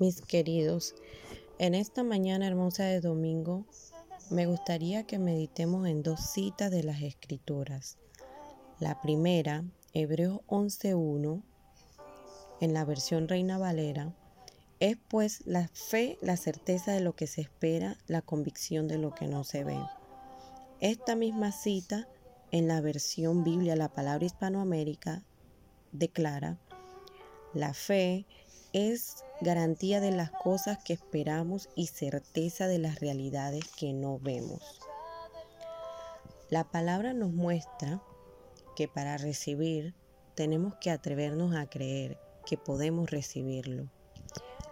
Mis queridos, en esta mañana hermosa de domingo me gustaría que meditemos en dos citas de las Escrituras. La primera, Hebreos 11.1, en la versión Reina Valera, es pues la fe, la certeza de lo que se espera, la convicción de lo que no se ve. Esta misma cita en la versión Biblia, la palabra Hispanoamérica, declara, la fe es garantía de las cosas que esperamos y certeza de las realidades que no vemos. La palabra nos muestra que para recibir tenemos que atrevernos a creer que podemos recibirlo,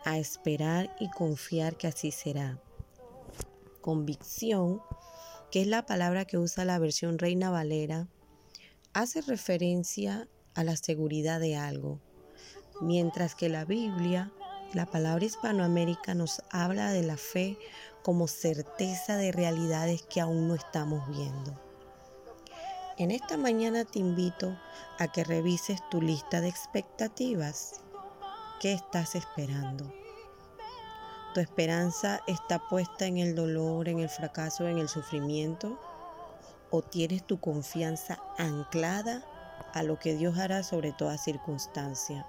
a esperar y confiar que así será. Convicción, que es la palabra que usa la versión Reina Valera, hace referencia a la seguridad de algo, mientras que la Biblia, la palabra hispanoamérica nos habla de la fe como certeza de realidades que aún no estamos viendo. En esta mañana te invito a que revises tu lista de expectativas. ¿Qué estás esperando? ¿Tu esperanza está puesta en el dolor, en el fracaso, en el sufrimiento? ¿O tienes tu confianza anclada a lo que Dios hará sobre toda circunstancia?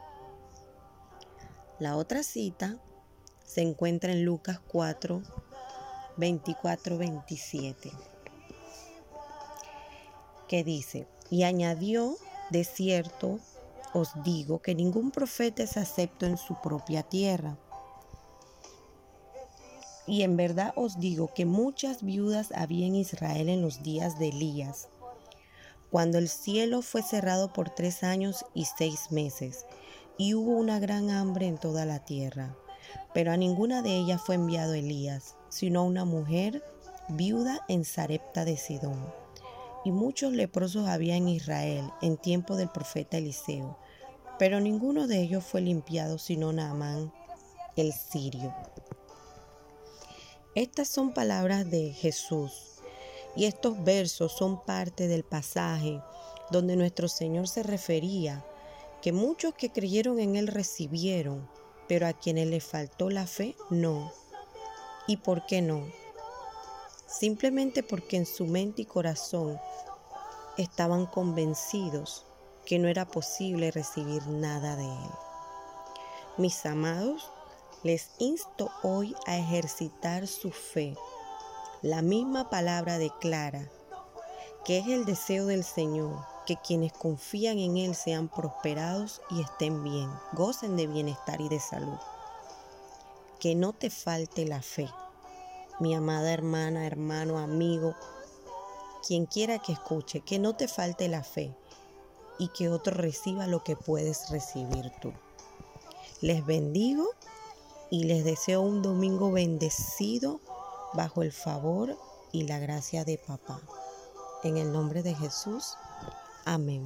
La otra cita se encuentra en Lucas 4, 24, 27, que dice, y añadió, de cierto, os digo que ningún profeta es acepto en su propia tierra. Y en verdad os digo que muchas viudas había en Israel en los días de Elías, cuando el cielo fue cerrado por tres años y seis meses, y hubo una gran hambre en toda la tierra. Pero a ninguna de ellas fue enviado Elías, sino a una mujer viuda en Sarepta de Sidón. Y muchos leprosos había en Israel en tiempo del profeta Eliseo, pero ninguno de ellos fue limpiado sino Naamán el sirio. Estas son palabras de Jesús y estos versos son parte del pasaje donde nuestro Señor se refería que muchos que creyeron en Él recibieron, pero a quienes le faltó la fe, no. ¿Y por qué no? Simplemente porque en su mente y corazón estaban convencidos que no era posible recibir nada de Él. Mis amados, les insto hoy a ejercitar su fe. La misma palabra declara que es el deseo del Señor que quienes confían en Él sean prosperados y estén bien, gocen de bienestar y de salud. Que no te falte la fe, mi amada hermana, hermano, amigo, quien quiera que escuche, que no te falte la fe y que otro reciba lo que puedes recibir tú. Les bendigo y les deseo un domingo bendecido bajo el favor y la gracia de papá. En el nombre de Jesús. Amén.